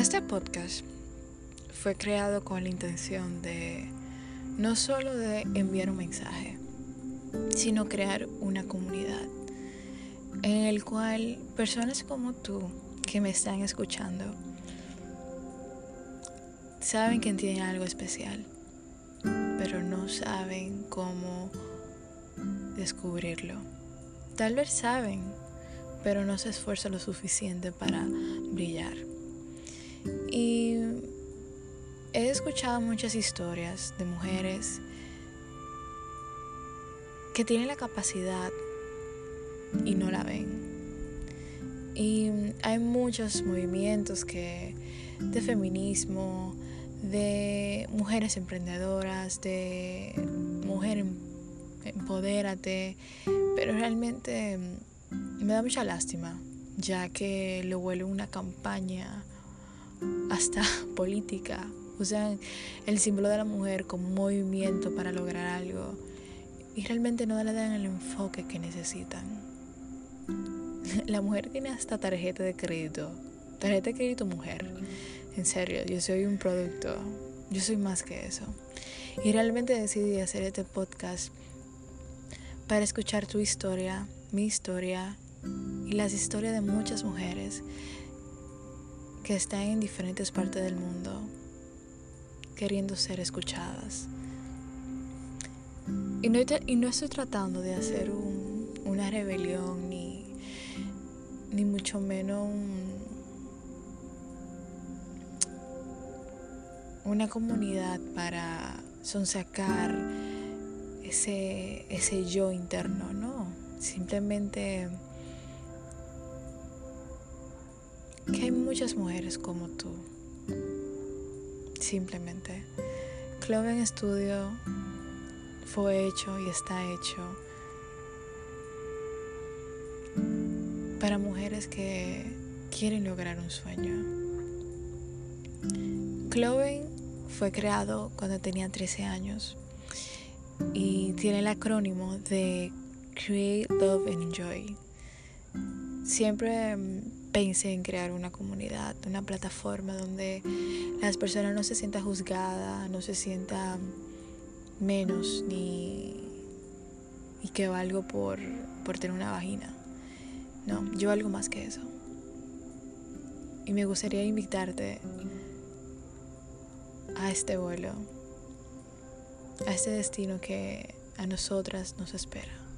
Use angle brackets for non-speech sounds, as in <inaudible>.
Este podcast fue creado con la intención de no solo de enviar un mensaje, sino crear una comunidad en el cual personas como tú que me están escuchando saben que tienen algo especial, pero no saben cómo descubrirlo. Tal vez saben, pero no se esfuerzan lo suficiente para brillar. Escuchado muchas historias de mujeres que tienen la capacidad y no la ven. Y hay muchos movimientos que de feminismo, de mujeres emprendedoras, de mujer em, empodérate, pero realmente me da mucha lástima, ya que lo vuelve una campaña hasta <laughs> política. Usan el símbolo de la mujer como movimiento para lograr algo y realmente no le dan el enfoque que necesitan. La mujer tiene hasta tarjeta de crédito. Tarjeta de crédito mujer. En serio, yo soy un producto. Yo soy más que eso. Y realmente decidí hacer este podcast para escuchar tu historia, mi historia y las historias de muchas mujeres que están en diferentes partes del mundo queriendo ser escuchadas. Y no, y no estoy tratando de hacer una rebelión ni, ni mucho menos una comunidad para sonsacar ese, ese yo interno, no. Simplemente que hay muchas mujeres como tú. Simplemente. Cloven Studio fue hecho y está hecho para mujeres que quieren lograr un sueño. Cloven fue creado cuando tenía 13 años y tiene el acrónimo de Create, Love and Enjoy. Siempre pensé en crear una comunidad, una plataforma donde las personas no se sientan juzgadas, no se sientan menos ni y que valgo por, por tener una vagina. No, yo valgo más que eso. Y me gustaría invitarte a este vuelo, a este destino que a nosotras nos espera.